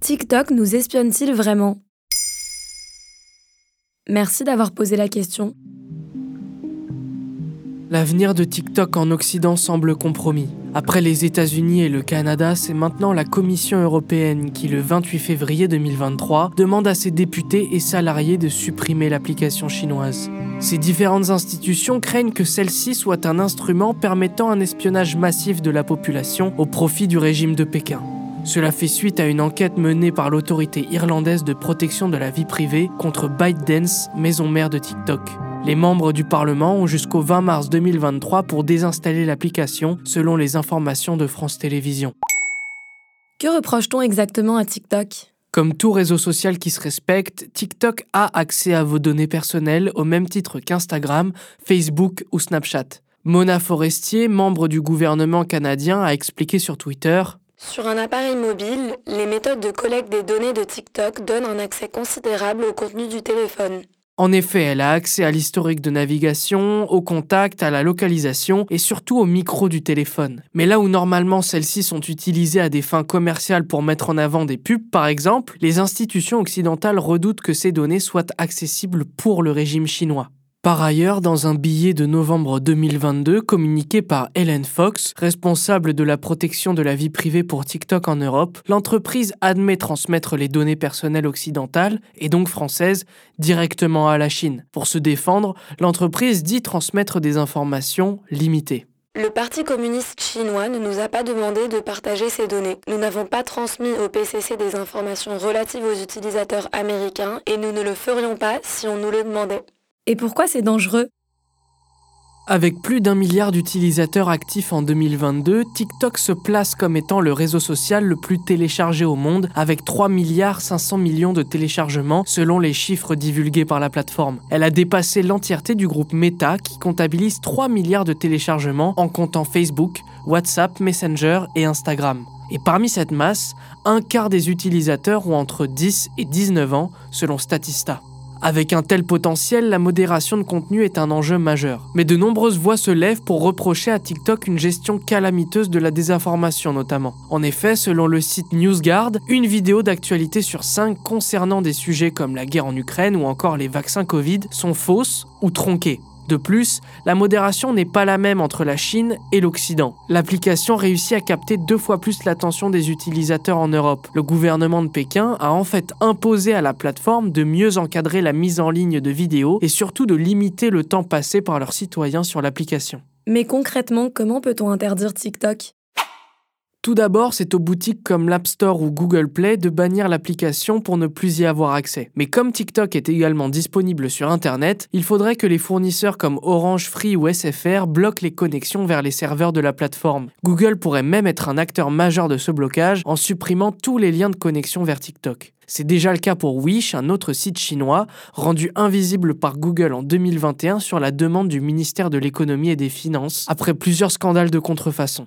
TikTok nous espionne-t-il vraiment? Merci d'avoir posé la question. L'avenir de TikTok en Occident semble compromis. Après les États-Unis et le Canada, c'est maintenant la Commission européenne qui, le 28 février 2023, demande à ses députés et salariés de supprimer l'application chinoise. Ces différentes institutions craignent que celle-ci soit un instrument permettant un espionnage massif de la population au profit du régime de Pékin. Cela fait suite à une enquête menée par l'autorité irlandaise de protection de la vie privée contre ByteDance, maison mère de TikTok. Les membres du Parlement ont jusqu'au 20 mars 2023 pour désinstaller l'application, selon les informations de France Télévisions. Que reproche-t-on exactement à TikTok? Comme tout réseau social qui se respecte, TikTok a accès à vos données personnelles au même titre qu'Instagram, Facebook ou Snapchat. Mona Forestier, membre du gouvernement canadien, a expliqué sur Twitter sur un appareil mobile, les méthodes de collecte des données de TikTok donnent un accès considérable au contenu du téléphone. En effet, elle a accès à l'historique de navigation, au contact, à la localisation et surtout au micro du téléphone. Mais là où normalement celles-ci sont utilisées à des fins commerciales pour mettre en avant des pubs par exemple, les institutions occidentales redoutent que ces données soient accessibles pour le régime chinois. Par ailleurs, dans un billet de novembre 2022 communiqué par Helen Fox, responsable de la protection de la vie privée pour TikTok en Europe, l'entreprise admet transmettre les données personnelles occidentales, et donc françaises, directement à la Chine. Pour se défendre, l'entreprise dit transmettre des informations limitées. Le Parti communiste chinois ne nous a pas demandé de partager ces données. Nous n'avons pas transmis au PCC des informations relatives aux utilisateurs américains et nous ne le ferions pas si on nous le demandait. Et pourquoi c'est dangereux? Avec plus d'un milliard d'utilisateurs actifs en 2022, TikTok se place comme étant le réseau social le plus téléchargé au monde, avec 3 milliards 500 millions de téléchargements selon les chiffres divulgués par la plateforme. Elle a dépassé l'entièreté du groupe Meta qui comptabilise 3 milliards de téléchargements en comptant Facebook, WhatsApp, Messenger et Instagram. Et parmi cette masse, un quart des utilisateurs ont entre 10 et 19 ans selon Statista. Avec un tel potentiel, la modération de contenu est un enjeu majeur. Mais de nombreuses voix se lèvent pour reprocher à TikTok une gestion calamiteuse de la désinformation notamment. En effet, selon le site NewsGuard, une vidéo d'actualité sur 5 concernant des sujets comme la guerre en Ukraine ou encore les vaccins Covid sont fausses ou tronquées. De plus, la modération n'est pas la même entre la Chine et l'Occident. L'application réussit à capter deux fois plus l'attention des utilisateurs en Europe. Le gouvernement de Pékin a en fait imposé à la plateforme de mieux encadrer la mise en ligne de vidéos et surtout de limiter le temps passé par leurs citoyens sur l'application. Mais concrètement, comment peut-on interdire TikTok? Tout d'abord, c'est aux boutiques comme l'App Store ou Google Play de bannir l'application pour ne plus y avoir accès. Mais comme TikTok est également disponible sur Internet, il faudrait que les fournisseurs comme Orange, Free ou SFR bloquent les connexions vers les serveurs de la plateforme. Google pourrait même être un acteur majeur de ce blocage en supprimant tous les liens de connexion vers TikTok. C'est déjà le cas pour Wish, un autre site chinois, rendu invisible par Google en 2021 sur la demande du ministère de l'économie et des finances, après plusieurs scandales de contrefaçon.